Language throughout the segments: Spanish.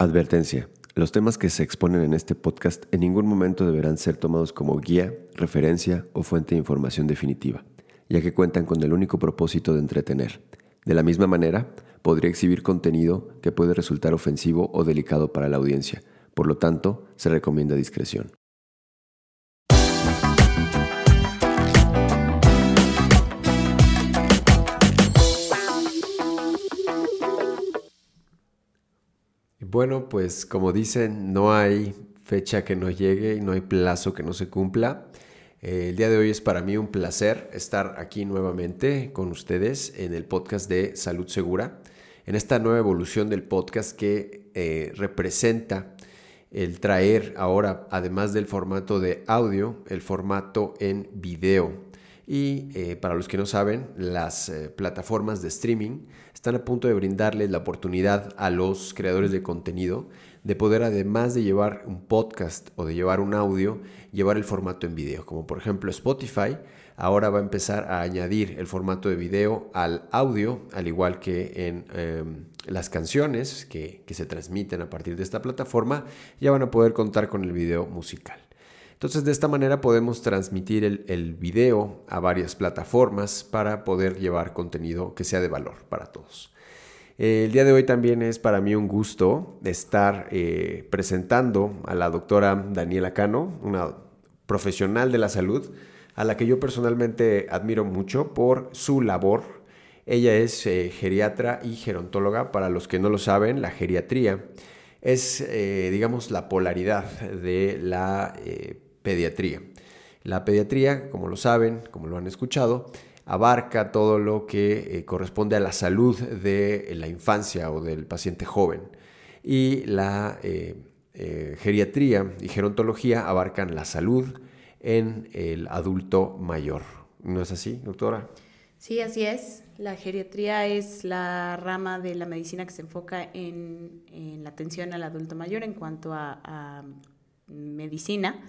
Advertencia. Los temas que se exponen en este podcast en ningún momento deberán ser tomados como guía, referencia o fuente de información definitiva, ya que cuentan con el único propósito de entretener. De la misma manera, podría exhibir contenido que puede resultar ofensivo o delicado para la audiencia, por lo tanto, se recomienda discreción. Bueno, pues como dicen, no hay fecha que no llegue y no hay plazo que no se cumpla. Eh, el día de hoy es para mí un placer estar aquí nuevamente con ustedes en el podcast de Salud Segura, en esta nueva evolución del podcast que eh, representa el traer ahora, además del formato de audio, el formato en video. Y eh, para los que no saben, las plataformas de streaming están a punto de brindarles la oportunidad a los creadores de contenido de poder, además de llevar un podcast o de llevar un audio, llevar el formato en video. Como por ejemplo Spotify, ahora va a empezar a añadir el formato de video al audio, al igual que en em, las canciones que, que se transmiten a partir de esta plataforma, ya van a poder contar con el video musical. Entonces de esta manera podemos transmitir el, video a varias plataformas para poder llevar contenido que sea de valor para todos. El día de hoy también es para mí un gusto estar eh, presentando a la doctora Daniela Cano, una profesional de la salud, a la que yo personalmente admiro mucho por su labor. Ella es eh, geriatra y gerontóloga. Para los que no lo saben, la geriatría es, eh, digamos, la polaridad de la pediatría. La pediatría, como lo saben, como lo han escuchado, abarca todo lo que eh, corresponde a la salud de la infancia o del paciente joven. Y la eh, eh, geriatría y gerontología abarcan la salud en el adulto mayor. ¿No es así, doctora? Sí, así es. La geriatría es la rama de la medicina que se enfoca en, la atención al adulto mayor en cuanto a medicina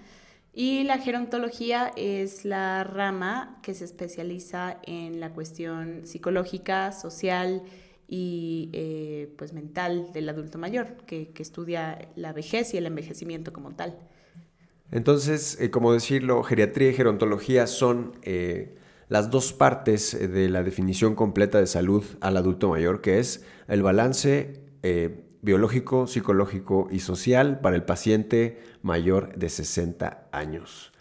y la gerontología es la rama que se especializa en la cuestión psicológica, social y eh, pues mental del adulto mayor, que, estudia la vejez y el envejecimiento como tal. Entonces, eh, como decirlo, geriatría y gerontología son eh, las dos partes de la definición completa de salud al adulto mayor, que es el balance biológico, psicológico y social para el paciente mayor de 60 años.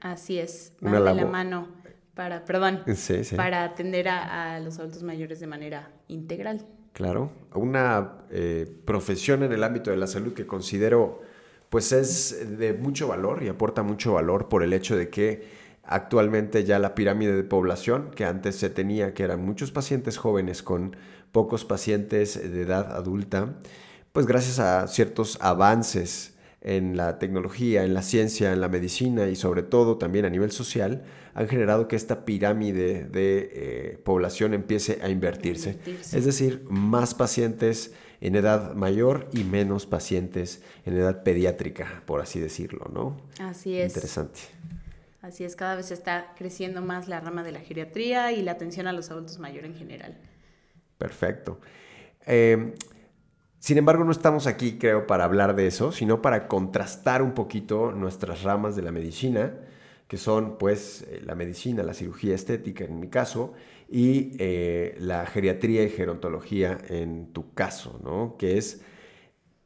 Así es, va de la mano para, perdón, para atender a, los adultos mayores de manera integral. Claro, una eh, profesión en el ámbito de la salud que considero pues es de mucho valor y aporta mucho valor por el hecho de que actualmente ya la pirámide de población que antes se tenía, que eran muchos pacientes jóvenes con pocos pacientes de edad adulta, pues gracias a ciertos avances en la tecnología, en la ciencia, en la medicina y sobre todo también a nivel social, han generado que esta pirámide de eh, población empiece a invertirse. Es decir, más pacientes en edad mayor y menos pacientes en edad pediátrica, por así decirlo, ¿no? Así es. Interesante. Así es, cada vez está creciendo más la rama de la geriatría y la atención a los adultos mayores en general. Perfecto. Eh, sin embargo, no estamos aquí, creo, para hablar de eso, sino para contrastar un poquito nuestras ramas de la medicina, que son, pues, eh, la medicina, la cirugía estética en mi caso, y eh, la geriatría y gerontología en tu caso, ¿no? Que es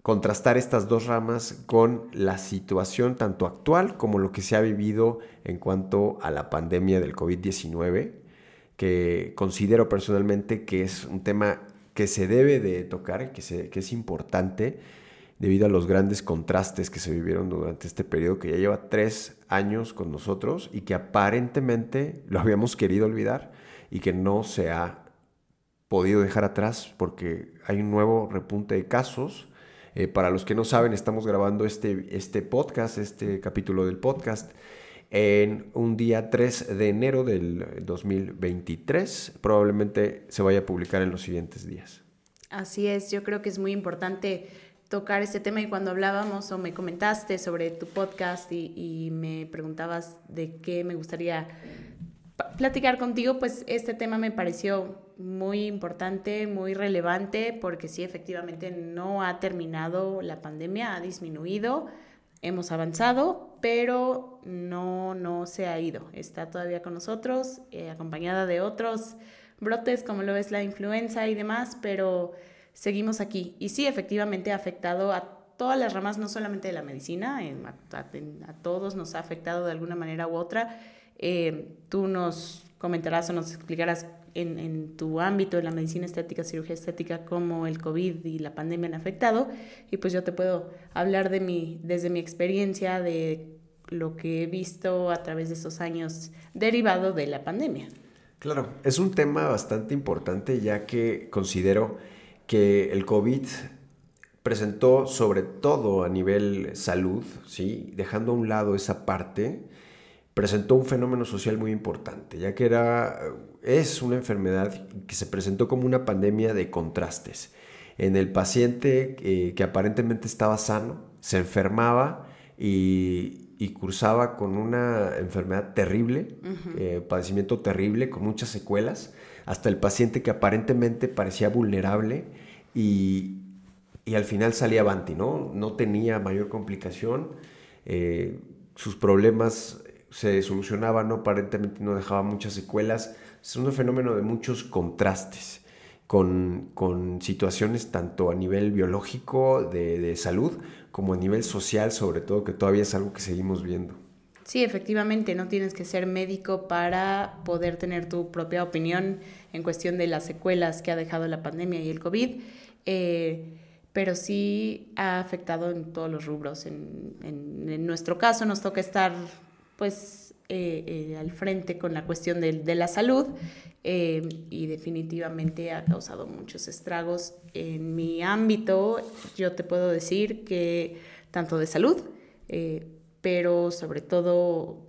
contrastar estas dos ramas con la situación tanto actual como lo que se ha vivido en cuanto a la pandemia del COVID-19, que considero personalmente que es un tema que se debe de tocar, que, se, que es importante debido a los grandes contrastes que se vivieron durante este periodo que ya lleva tres años con nosotros y que aparentemente lo habíamos querido olvidar y que no se ha podido dejar atrás porque hay un nuevo repunte de casos. Eh, para los que no saben, estamos grabando este, este podcast, este capítulo del podcast en un día 3 de enero del 2023. Probablemente se vaya a publicar en los siguientes días. Así es, yo creo que es muy importante tocar este tema y cuando hablábamos o me comentaste sobre tu podcast y, me preguntabas de qué me gustaría platicar contigo, pues este tema me pareció muy importante, muy relevante, porque sí, efectivamente no ha terminado la pandemia, ha disminuido, hemos avanzado, pero no, no se ha ido. Está todavía con nosotros, eh, acompañada de otros brotes, como lo es la influenza y demás, pero seguimos aquí. Y sí, efectivamente ha afectado a todas las ramas, no solamente de la medicina, a, todos nos ha afectado de alguna manera u otra. Eh, tú nos comentarás o nos explicarás en, en, tu ámbito, en la medicina estética, cirugía estética, cómo el COVID y la pandemia han afectado. Y pues yo te puedo hablar de mi, desde mi experiencia, de lo que he visto a través de esos años derivado de la pandemia. Claro, es un tema bastante importante ya que considero que el COVID presentó sobre todo a nivel salud, ¿sí? dejando a un lado esa parte, presentó un fenómeno social muy importante, ya que era, es una enfermedad que se presentó como una pandemia de contrastes. En el paciente eh, que aparentemente estaba sano, se enfermaba y, cursaba con una enfermedad terrible, eh, padecimiento terrible, con muchas secuelas, hasta el paciente que aparentemente parecía vulnerable y, y al final salía avanti, ¿no? No tenía mayor complicación, eh, sus problemas se solucionaban, ¿no? aparentemente no dejaba muchas secuelas. Es un fenómeno de muchos contrastes, con, con situaciones tanto a nivel biológico, de, de salud, como a nivel social, sobre todo, que todavía es algo que seguimos viendo. Sí, efectivamente, no tienes que ser médico para poder tener tu propia opinión en cuestión de las secuelas que ha dejado la pandemia y el COVID. Eh, pero sí ha afectado en todos los rubros. En, en, nuestro caso nos toca estar pues eh, eh, al frente con la cuestión de, de la salud eh, y definitivamente ha causado muchos estragos. En mi ámbito yo te puedo decir que tanto de salud, pero sobre todo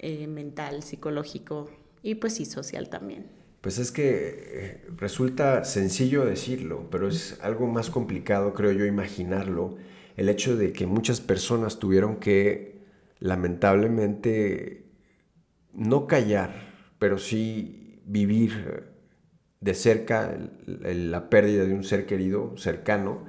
mental, psicológico y pues sí social también. Pues es que resulta sencillo decirlo, pero es algo más complicado, creo yo, imaginarlo. El hecho de que muchas personas tuvieron que, lamentablemente, no callar, pero sí vivir de cerca la pérdida de un ser querido, cercano,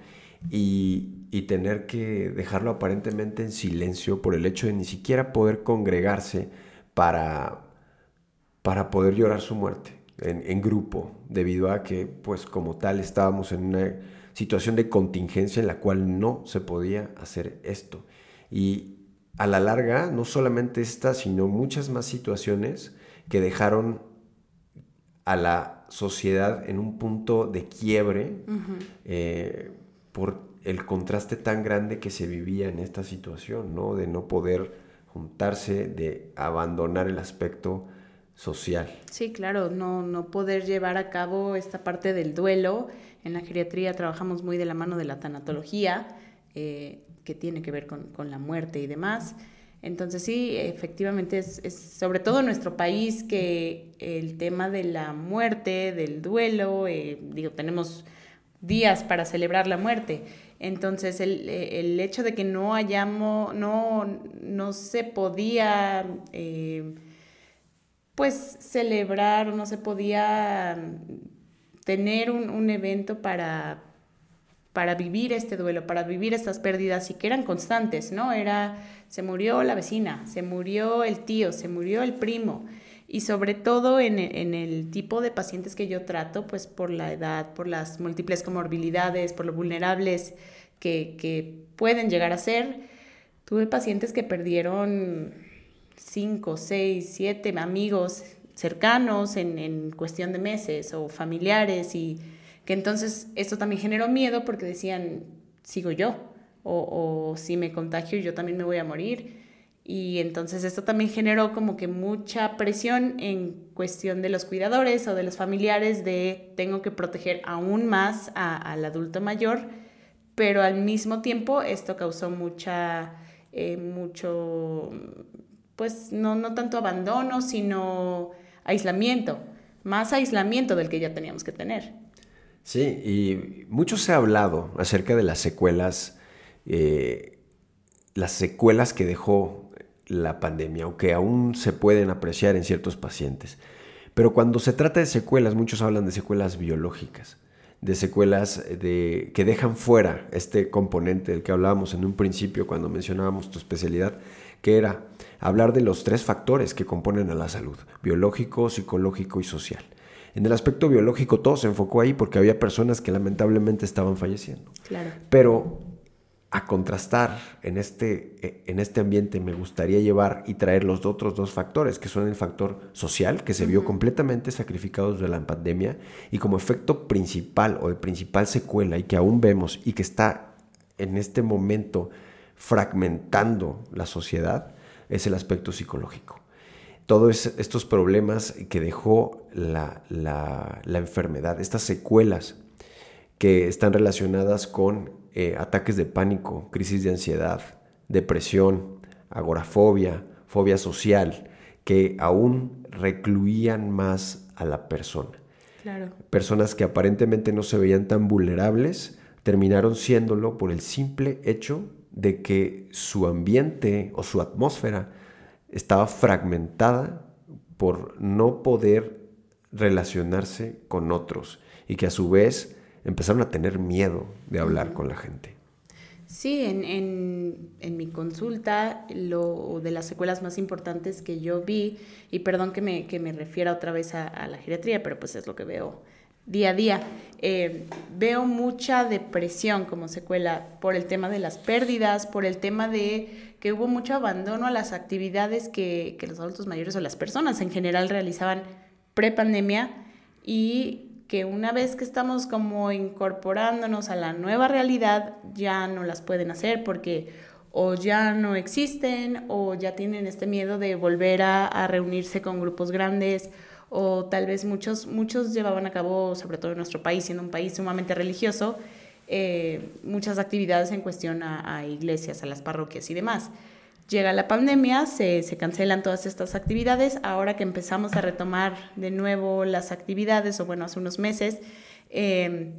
y, y tener que dejarlo aparentemente en silencio por el hecho de ni siquiera poder congregarse para, para poder llorar su muerte en, grupo, debido a que, pues como tal, estábamos en una situación de contingencia en la cual no se podía hacer esto. Y a la larga, no solamente esta, sino muchas más situaciones que dejaron a la sociedad en un punto de quiebre eh, por el contraste tan grande que se vivía en esta situación, ¿no? De no poder juntarse, de abandonar el aspecto social. Sí, claro, no, no poder llevar a cabo esta parte del duelo. En la geriatría trabajamos muy de la mano de la tanatología, eh, que tiene que ver con, con, la muerte y demás. Entonces sí, efectivamente es, es, sobre todo en nuestro país que el tema de la muerte, del duelo, eh, digo, tenemos días para celebrar la muerte. Entonces el, el hecho de que no hayamos, no, no se podía... Eh, pues celebrar, no se podía tener un, evento para, para vivir este duelo, para vivir estas pérdidas y que eran constantes, ¿no? Era, se murió la vecina, se murió el tío, se murió el primo. Y sobre todo en, el tipo de pacientes que yo trato, pues por la edad, por las múltiples comorbilidades, por lo vulnerables que, que pueden llegar a ser, tuve pacientes que perdieron cinco, seis, siete amigos cercanos en, cuestión de meses o familiares y que entonces esto también generó miedo porque decían, sigo yo o, o si me contagio yo también me voy a morir. Y entonces esto también generó como que mucha presión en cuestión de los cuidadores o de los familiares de tengo que proteger aún más al adulto mayor, pero al mismo tiempo esto causó mucha, eh, mucho pues no, no tanto abandono, sino aislamiento, más aislamiento del que ya teníamos que tener. Sí, y mucho se ha hablado acerca de las secuelas, eh, las secuelas que dejó la pandemia o que aún se pueden apreciar en ciertos pacientes. Pero cuando se trata de secuelas, muchos hablan de secuelas biológicas, de secuelas de, que dejan fuera este componente del que hablábamos en un principio cuando mencionábamos tu especialidad, que era hablar de los tres factores que componen a la salud, biológico, psicológico y social. En el aspecto biológico todo se enfocó ahí porque había personas que lamentablemente estaban falleciendo. Claro. Pero a contrastar en este, e, en este ambiente me gustaría llevar y traer los otros dos factores, que son el factor social, que se vio completamente sacrificado desde la pandemia, y como efecto principal o de principal secuela, y que aún vemos y que está en este momento fragmentando la sociedad, es el aspecto psicológico. Todos estos problemas que dejó la, la enfermedad, estas secuelas que están relacionadas con eh, ataques de pánico, crisis de ansiedad, depresión, agorafobia, fobia social, que aún recluían más a la persona. Personas que aparentemente no se veían tan vulnerables terminaron siéndolo por el simple hecho de que su ambiente o su atmósfera estaba fragmentada por no poder relacionarse con otros y que a su vez empezaron a tener miedo de hablar con la gente. Sí, en, mi consulta, lo de las secuelas más importantes que yo vi, y perdón que me, que me refiera otra vez a, la geriatría, pero pues es lo que veo día a día, eh, veo mucha depresión como secuela por el tema de las pérdidas, por el tema de que hubo mucho abandono a las actividades que, que los adultos mayores o las personas en general realizaban pre-pandemia y que una vez que estamos como incorporándonos a la nueva realidad, ya no las pueden hacer porque o ya no existen o ya tienen este miedo de volver a, reunirse con grupos grandes o tal vez muchos, muchos llevaban a cabo, sobre todo en nuestro país, siendo un país sumamente religioso, eh, muchas actividades en cuestión a iglesias, a las parroquias y demás. Llega la pandemia, se, cancelan todas estas actividades. Ahora que empezamos a retomar de nuevo las actividades, o bueno, hace unos meses, em,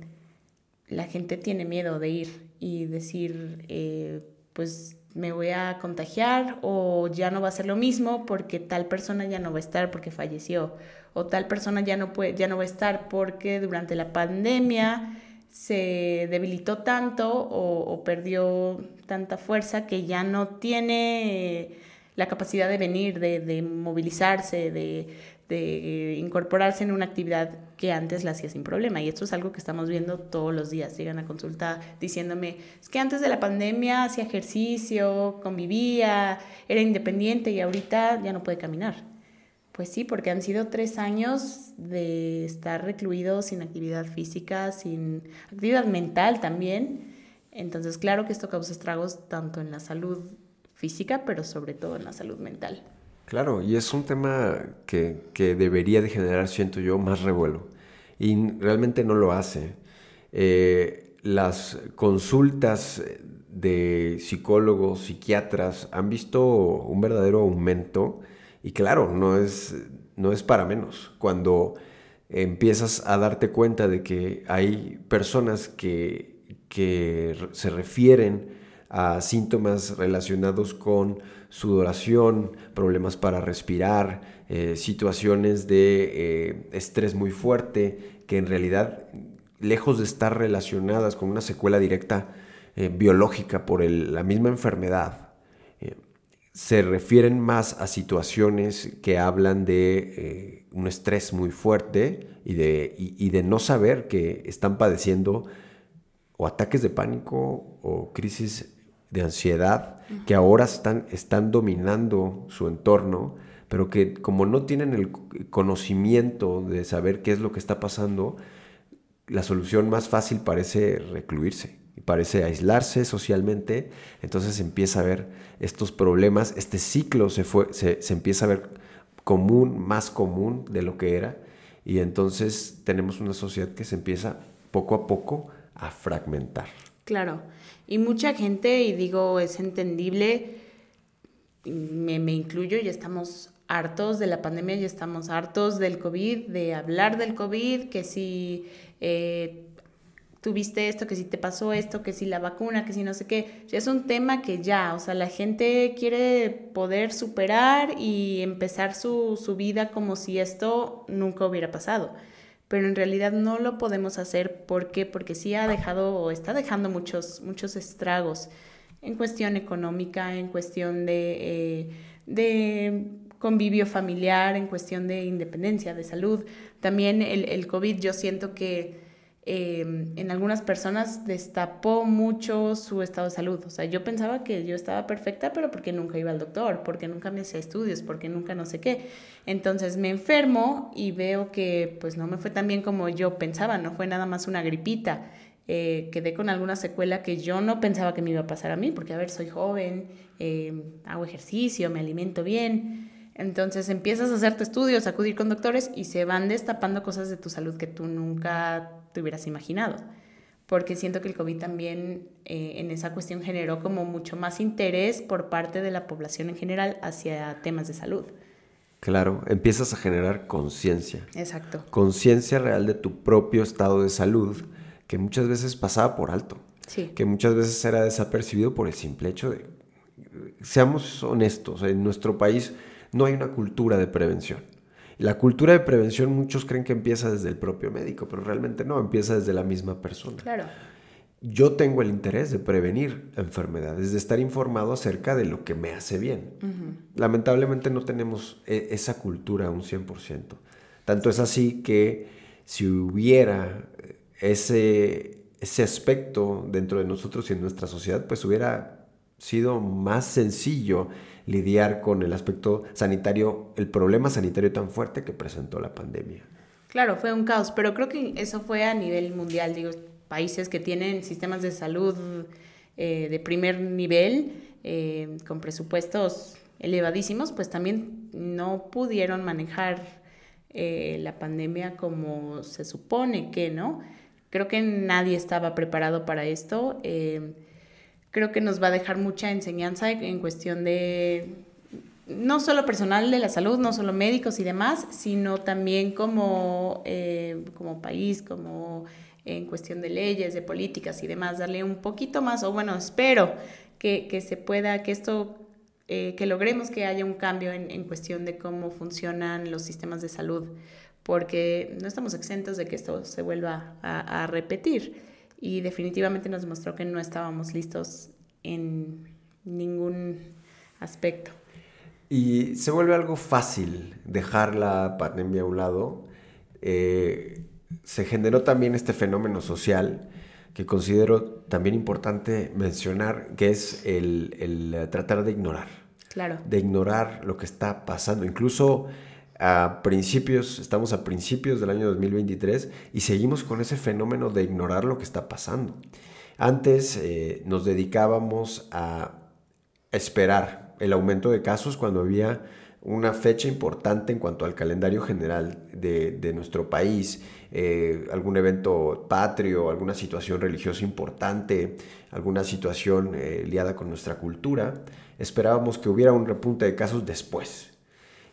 la gente tiene miedo de ir y decir, eh, pues me voy a contagiar o ya no va a ser lo mismo porque tal persona ya no va a estar porque falleció o tal persona ya no puede ya no va a estar porque durante la pandemia se debilitó tanto o, perdió tanta fuerza que ya no tiene la capacidad de venir, de, movilizarse, de, incorporarse en una actividad que antes la hacía sin problema. Y esto es algo que estamos viendo todos los días. Llegan a consulta diciéndome, es que antes de la pandemia hacía ejercicio, convivía, era independiente y ahorita ya no puede caminar. Pues sí, porque han sido tres años de estar recluidos sin actividad física, sin actividad mental también. Entonces, claro que esto causa estragos tanto en la salud física, pero sobre todo en la salud mental. Claro, y es un tema que, debería de generar, siento yo, más revuelo. Y realmente no lo hace. Eh, las consultas de psicólogos, psiquiatras han visto un verdadero aumento y claro, no es, no es para menos. Cuando empiezas a darte cuenta de que hay personas que, que se refieren a síntomas relacionados con sudoración, problemas para respirar, eh, situaciones de eh, estrés muy fuerte, que en realidad, lejos de estar relacionadas con una secuela directa eh, biológica por la misma enfermedad, se refieren más a situaciones que hablan de un estrés muy fuerte y de, de, no saber que están padeciendo o ataques de pánico o crisis de ansiedad que ahora están, están dominando su entorno, pero que como no tienen el conocimiento de saber qué es lo que está pasando, la solución más fácil parece recluirse parece aislarse socialmente, entonces empieza a ver estos problemas, este ciclo se, fue, se, empieza a ver común, más común de lo que era, y entonces tenemos una sociedad que se empieza poco a poco a fragmentar. Claro, y mucha gente, y digo, es entendible, me, me incluyo, ya estamos hartos de la pandemia, ya estamos hartos del COVID, de hablar del COVID, que si... Eh, tuviste esto, que si te pasó esto, que si la vacuna, que si no sé qué. Es un tema que ya, o sea, la gente quiere poder superar y empezar su, su vida como si esto nunca hubiera pasado. Pero en realidad no lo podemos hacer. ¿Por? Porque sí ha dejado o está dejando muchos, muchos estragos en cuestión económica, en cuestión de, eh, de convivio familiar, en cuestión de independencia, de salud. También el, el COVID yo siento que Em, en algunas personas destapó mucho su estado de salud. O sea, yo pensaba que yo estaba perfecta, pero porque nunca iba al doctor, porque nunca me hacía estudios, porque nunca no sé qué. Entonces me enfermo y veo que pues no me fue tan bien como yo pensaba, no fue nada más una gripita. Eh, quedé con alguna secuela que yo no pensaba que me iba a pasar a mí, porque a ver, soy joven, em, hago ejercicio, me alimento bien. Entonces empiezas a hacer tu estudios, acudir con doctores y se van destapando cosas de tu salud que tú nunca te hubieras imaginado. Porque siento que el COVID también eh, en esa cuestión generó como mucho más interés por parte de la población en general hacia temas de salud. Claro, empiezas a generar conciencia. Exacto. Conciencia real de tu propio estado de salud, que muchas veces pasaba por alto. Sí. Que muchas veces era desapercibido por el simple hecho de... Seamos honestos, en nuestro país no hay una cultura de prevención. La cultura de prevención muchos creen que empieza desde el propio médico, pero realmente no, empieza desde la misma persona. Claro. Yo tengo el interés de prevenir enfermedades, de estar informado acerca de lo que me hace bien. Lamentablemente no tenemos e, esa cultura un 100%. Tanto es así que si hubiera ese, ese aspecto dentro de nosotros y en nuestra sociedad, pues hubiera sido más sencillo lidiar con el aspecto sanitario, el problema sanitario tan fuerte que presentó la pandemia. Claro, fue un caos, pero creo que eso fue a nivel mundial, digo, países que tienen sistemas de salud eh, de primer nivel, eh, con presupuestos elevadísimos, pues también no pudieron manejar eh, la pandemia como se supone que, ¿no? Creo que nadie estaba preparado para esto creo que nos va a dejar mucha enseñanza en cuestión de no solo personal de la salud, no solo médicos y demás, sino también como, eh, como país, como en cuestión de leyes, de políticas y demás, darle un poquito más, o bueno, espero que, que se pueda, que esto, eh, que logremos que haya un cambio en, en, cuestión de cómo funcionan los sistemas de salud, porque no estamos exentos de que esto se vuelva a, a repetir y definitivamente nos demostró que no estábamos listos en ningún aspecto. Y se vuelve algo fácil dejar la pandemia a un lado. Eh, se generó también este fenómeno social que considero también importante mencionar, que es el, el tratar de ignorar. Claro. De ignorar lo que está pasando. Incluso a principios, estamos a principios del año 2023 y seguimos con ese fenómeno de ignorar lo que está pasando. Antes eh, nos dedicábamos a esperar el aumento de casos cuando había una fecha importante en cuanto al calendario general de, nuestro país, eh, algún evento patrio, alguna situación religiosa importante, alguna situación eh, liada con nuestra cultura, esperábamos que hubiera un repunte de casos después.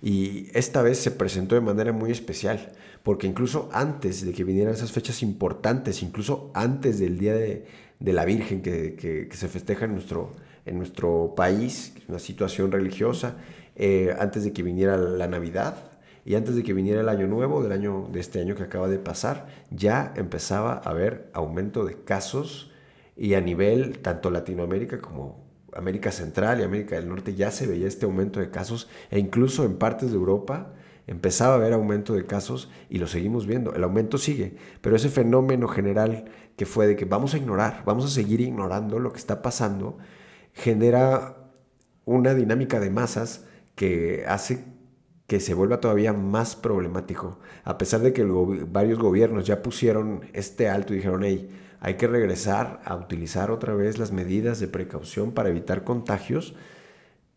Y esta vez se presentó de manera muy especial, porque incluso antes de que vinieran esas fechas importantes, incluso antes del Día de, la Virgen que, se festeja en nuestro, en nuestro país, una situación religiosa, eh, antes de que viniera la Navidad y antes de que viniera el Año Nuevo del año, de este año que acaba de pasar, ya empezaba a haber aumento de casos y a nivel tanto Latinoamérica como América Central y América del Norte ya se veía este aumento de casos e incluso en partes de Europa empezaba a haber aumento de casos y lo seguimos viendo. El aumento sigue, pero ese fenómeno general que fue de que vamos a ignorar, vamos a seguir ignorando lo que está pasando, genera una dinámica de masas que hace que se vuelva todavía más problemático, a pesar de que varios gobiernos ya pusieron este alto y dijeron, hey, hay que regresar a utilizar otra vez las medidas de precaución para evitar contagios,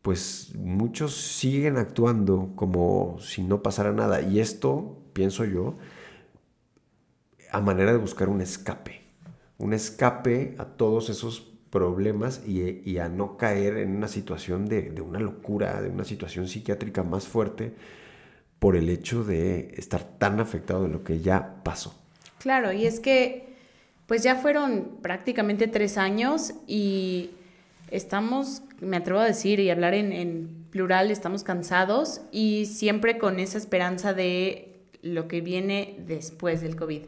pues muchos siguen actuando como si no pasara nada. Y esto, pienso yo, a manera de buscar un escape, un escape a todos esos problemas y, a no caer en una situación de, una locura, de una situación psiquiátrica más fuerte por el hecho de estar tan afectado de lo que ya pasó. Claro, y es que Pues ya fueron prácticamente tres años y estamos, me atrevo a decir y hablar en, plural, estamos cansados y siempre con esa esperanza de lo que viene después del COVID.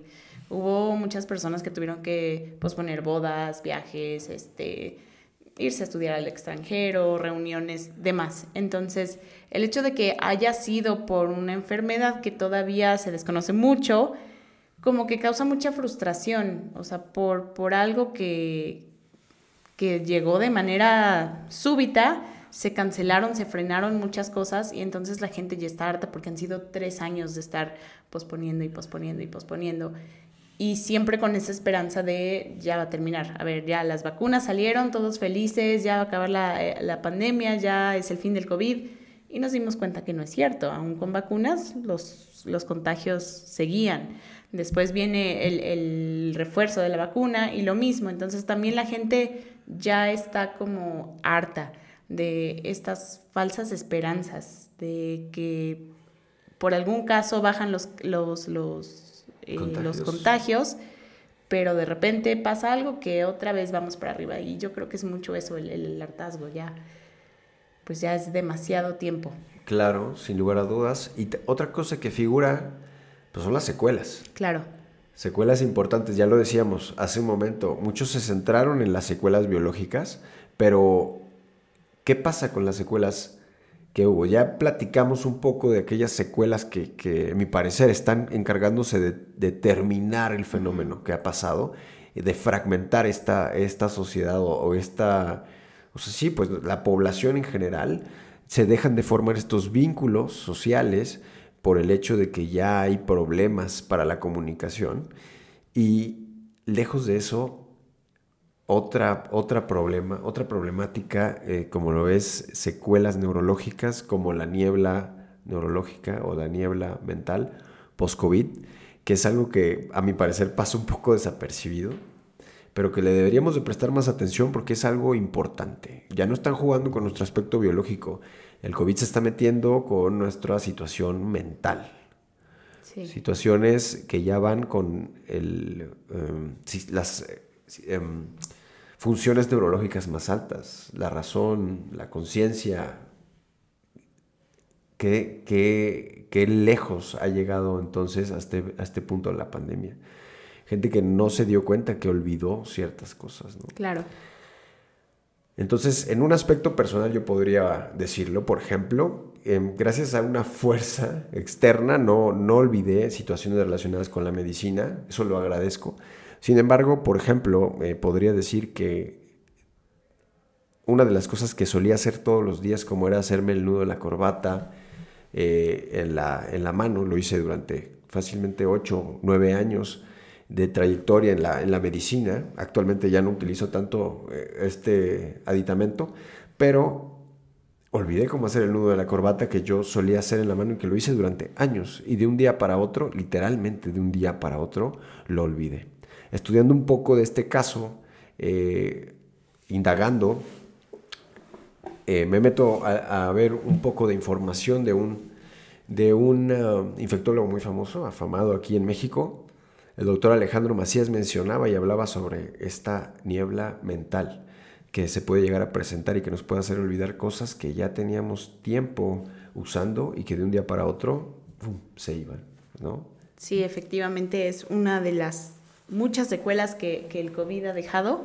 Hubo muchas personas que tuvieron que posponer bodas, viajes, este, irse a estudiar al extranjero, reuniones, demás. Entonces, el hecho de que haya sido por una enfermedad que todavía se desconoce mucho, como que causa mucha frustración, o sea, por, por algo que, que llegó de manera súbita, se cancelaron, se frenaron muchas cosas y entonces la gente ya está harta porque han sido tres años de estar posponiendo y posponiendo y posponiendo. Y siempre con esa esperanza de ya va a terminar. A ver, ya las vacunas salieron, todos felices, ya va a acabar la, eh, la pandemia, ya es el fin del COVID. Y nos dimos cuenta que no es cierto. Aún con vacunas, los, los contagios seguían. Después viene el, el, refuerzo de la vacuna y lo mismo. Entonces también la gente ya está como harta de estas falsas esperanzas, de que por algún caso bajan los, los, los, eh, contagios. los contagios, pero de repente pasa algo que otra vez vamos para arriba. Y yo creo que es mucho eso, el, el hartazgo, ya, pues ya es demasiado tiempo. Claro, sin lugar a dudas. Y otra cosa que figura pues son las secuelas. Claro. Secuelas importantes, ya lo decíamos hace un momento, muchos se centraron en las secuelas biológicas, pero ¿qué pasa con las secuelas que hubo? Ya platicamos un poco de aquellas secuelas que, que a mi parecer, están encargándose de, de, terminar el fenómeno que ha pasado, de fragmentar esta, esta sociedad o, o esta, o sea, sí, pues la población en general, se dejan de formar estos vínculos sociales, por el hecho de que ya hay problemas para la comunicación y lejos de eso otra, otra problema, otra problemática, eh, como lo es secuelas neurológicas como la niebla neurológica o la niebla mental post-COVID, que es algo que a mi parecer pasa un poco desapercibido, pero que le deberíamos de prestar más atención porque es algo importante. Ya no están jugando con nuestro aspecto biológico, el COVID se está metiendo con nuestra situación mental. Sí. Situaciones que ya van con el, um, las um, funciones neurológicas más altas, la razón, la conciencia. ¿Qué, qué, qué lejos ha llegado entonces a este, a este punto de la pandemia? Gente que no se dio cuenta, que olvidó ciertas cosas. ¿no? Claro. Entonces, en un aspecto personal yo podría decirlo, por ejemplo, eh, gracias a una fuerza externa no, no olvidé situaciones relacionadas con la medicina, eso lo agradezco. Sin embargo, por ejemplo, eh, podría decir que una de las cosas que solía hacer todos los días, como era hacerme el nudo de la corbata eh, en, la, en la mano, lo hice durante fácilmente 8, 9 años, de trayectoria en la, en la medicina. Actualmente ya no utilizo tanto eh, este aditamento, pero olvidé cómo hacer el nudo de la corbata que yo solía hacer en la mano y que lo hice durante años. Y de un día para otro, literalmente de un día para otro, lo olvidé. Estudiando un poco de este caso, eh, indagando, eh, me meto a, ver un poco de información de un, de un uh, infectólogo muy famoso, afamado aquí en México, el doctor Alejandro Macías mencionaba y hablaba sobre esta niebla mental que se puede llegar a presentar y que nos puede hacer olvidar cosas que ya teníamos tiempo usando y que de un día para otro se iban, ¿no? Sí, efectivamente es una de las muchas secuelas que, que el COVID ha dejado.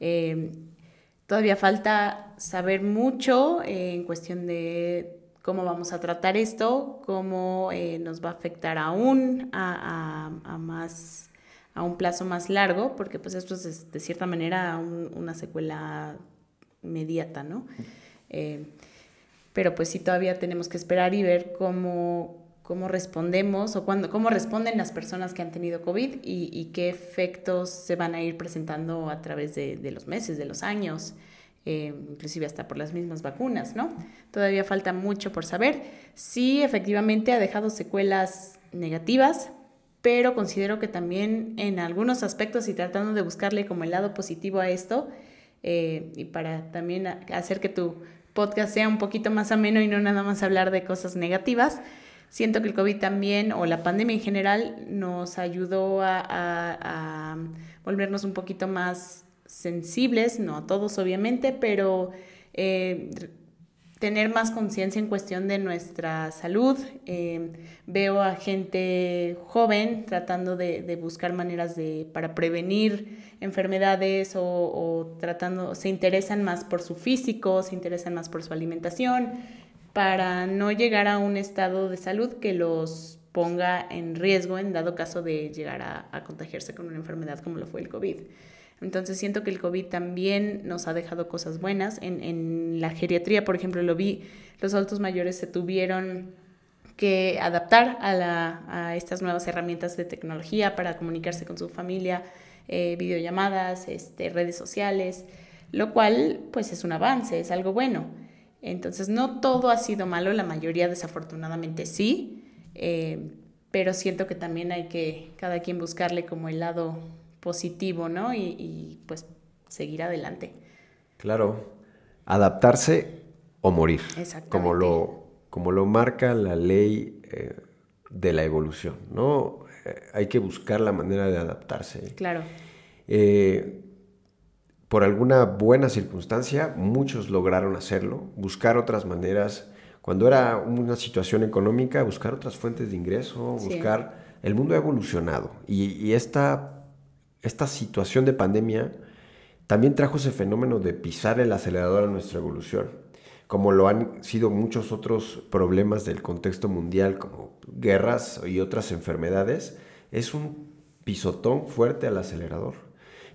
Eh, todavía falta saber mucho eh, en cuestión de cómo vamos a tratar esto, cómo eh, nos va a afectar aún a, a, a, más a un plazo más largo, porque pues esto es de cierta manera un, una secuela inmediata, ¿no? Eh, pero pues sí todavía tenemos que esperar y ver cómo, cómo respondemos o cuando, cómo responden las personas que han tenido COVID y, y, qué efectos se van a ir presentando a través de, de los meses, de los años eh, inclusive hasta por las mismas vacunas, ¿no? Todavía falta mucho por saber. Sí, efectivamente ha dejado secuelas negativas, pero considero que también en algunos aspectos y tratando de buscarle como el lado positivo a esto, eh, y para también hacer que tu podcast sea un poquito más ameno y no nada más hablar de cosas negativas, siento que el COVID también, o la pandemia en general, nos ayudó a, a, a volvernos un poquito más sensibles, no a todos obviamente, pero eh, tener más conciencia en cuestión de nuestra salud. Eh, veo a gente joven tratando de, buscar maneras de, para prevenir enfermedades o, o, tratando, se interesan más por su físico, se interesan más por su alimentación, para no llegar a un estado de salud que los ponga en riesgo en dado caso de llegar a, contagiarse con una enfermedad como lo fue el COVID. Entonces siento que el COVID también nos ha dejado cosas buenas. En, la geriatría, por ejemplo, lo vi, los adultos mayores se tuvieron que adaptar a, estas nuevas herramientas de tecnología para comunicarse con su familia, eh, videollamadas, este, redes sociales, lo cual pues es un avance, es algo bueno. Entonces, no todo ha sido malo, la mayoría desafortunadamente sí, eh, pero siento que también hay que cada quien buscarle como el lado positivo, ¿no? Y, pues seguir adelante. Claro, adaptarse o morir. Como lo, como lo marca la ley eh, de la evolución, ¿no? Eh, hay que buscar la manera de adaptarse. Claro por alguna buena circunstancia, muchos lograron hacerlo, buscar otras maneras. Cuando era una situación económica, buscar otras fuentes de ingreso, buscar... El mundo ha evolucionado y, esta, esta situación de pandemia también trajo ese fenómeno de pisar el acelerador a nuestra evolución, como lo han sido muchos otros problemas del contexto mundial, como guerras y otras enfermedades. Es un pisotón fuerte al acelerador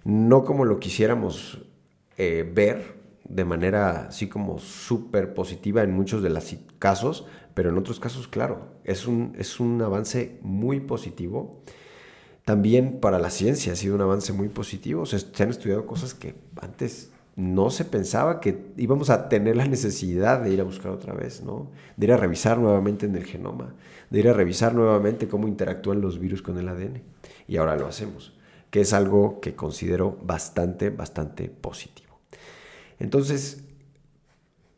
no como lo quisiéramos eh, ver de manera así como súper positiva en muchos de los casos, pero en otros casos, claro, es un, es un avance muy positivo. También para la ciencia ha sido un avance muy positivo. se han estudiado cosas que antes no se pensaba que íbamos a tener la necesidad de ir a buscar otra vez, ¿no? De ir a revisar nuevamente en el genoma, de ir a revisar nuevamente cómo interactúan los virus con el ADN. Y ahora lo hacemos que es algo que considero bastante, bastante positivo. Entonces,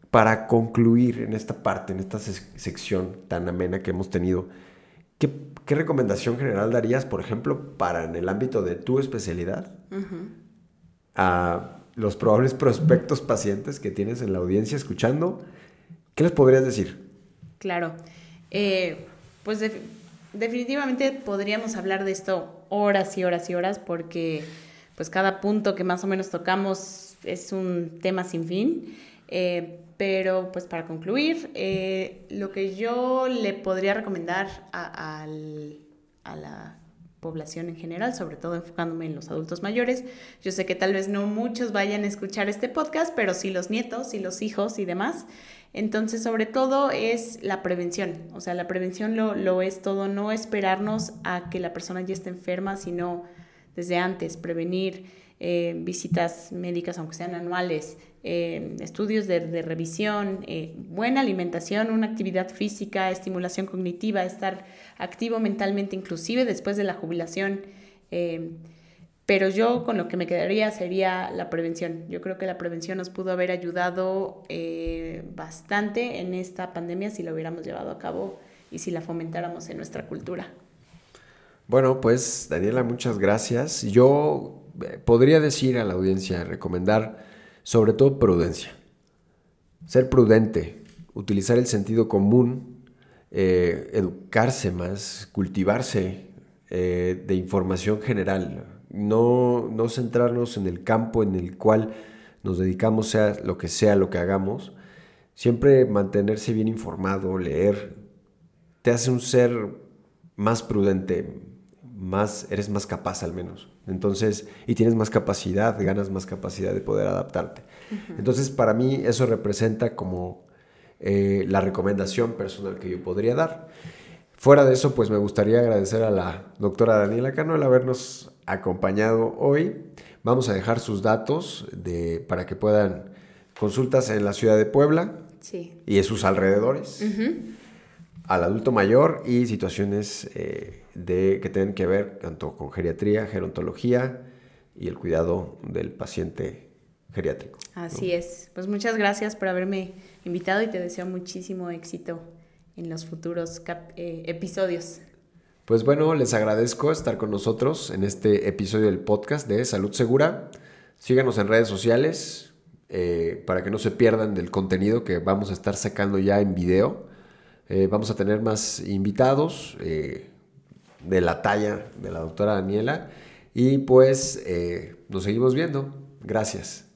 para concluir en esta parte, en esta sección tan amena que hemos tenido, ¿qué, recomendación general darías, por ejemplo, para en el ámbito de tu especialidad, a los probables prospectos pacientes que tienes en la audiencia escuchando? ¿Qué les podrías decir? Claro. Eh, pues definitivamente podríamos hablar de esto horas y horas y horas porque pues cada punto que más o menos tocamos es un tema sin fin. Eh, pero pues para concluir, eh, lo que yo le podría recomendar a, a la población en general, sobre todo enfocándome en los adultos mayores. Yo sé que tal vez no muchos vayan a escuchar este podcast, pero sí los nietos y los hijos y demás. Entonces, sobre todo es la prevención. O sea, la prevención lo, es todo, no esperarnos a que la persona ya esté enferma, sino desde antes, prevenir eh, visitas médicas, aunque sean anuales, eh, estudios de, revisión, eh, buena alimentación, una actividad física, estimulación cognitiva, estar activo mentalmente, inclusive después de la jubilación. Pero yo con lo que me quedaría sería la prevención. Yo creo que la prevención nos pudo haber ayudado eh, bastante en esta pandemia si lo hubiéramos llevado a cabo y si la fomentáramos en nuestra cultura. Bueno, pues Daniela, muchas gracias. Yo eh, podría decir a la audiencia, recomendar sobre todo prudencia. Ser prudente, utilizar el sentido común, eh, educarse más, cultivarse de información general no, no centrarnos en el campo en el cual nos dedicamos, sea lo que sea lo que hagamos, siempre mantenerse bien informado, leer, te hace un ser más prudente, más, eres más capaz al menos. Entonces, y tienes más capacidad, ganas más capacidad de poder adaptarte. Entonces, para mí eso representa como eh, la recomendación personal que yo podría dar. Fuera de eso, pues me gustaría agradecer a la doctora Daniela Cano el habernos acompañado hoy. Vamos a dejar sus datos de, para que puedan consultas en la ciudad de Puebla y en sus alrededores, al adulto mayor y situaciones eh, de, que tienen que ver tanto con geriatría, gerontología y el cuidado del paciente geriátrico. Así es. Pues muchas gracias por haberme invitado y te deseo muchísimo éxito en los futuros eh, episodios. Pues bueno, les agradezco estar con nosotros en este episodio del podcast de Salud Segura. Síganos en redes sociales eh, para que no se pierdan del contenido que vamos a estar sacando ya en video. Eh, vamos a tener más invitados eh, de la talla de la doctora Daniela y pues nos seguimos viendo. Gracias.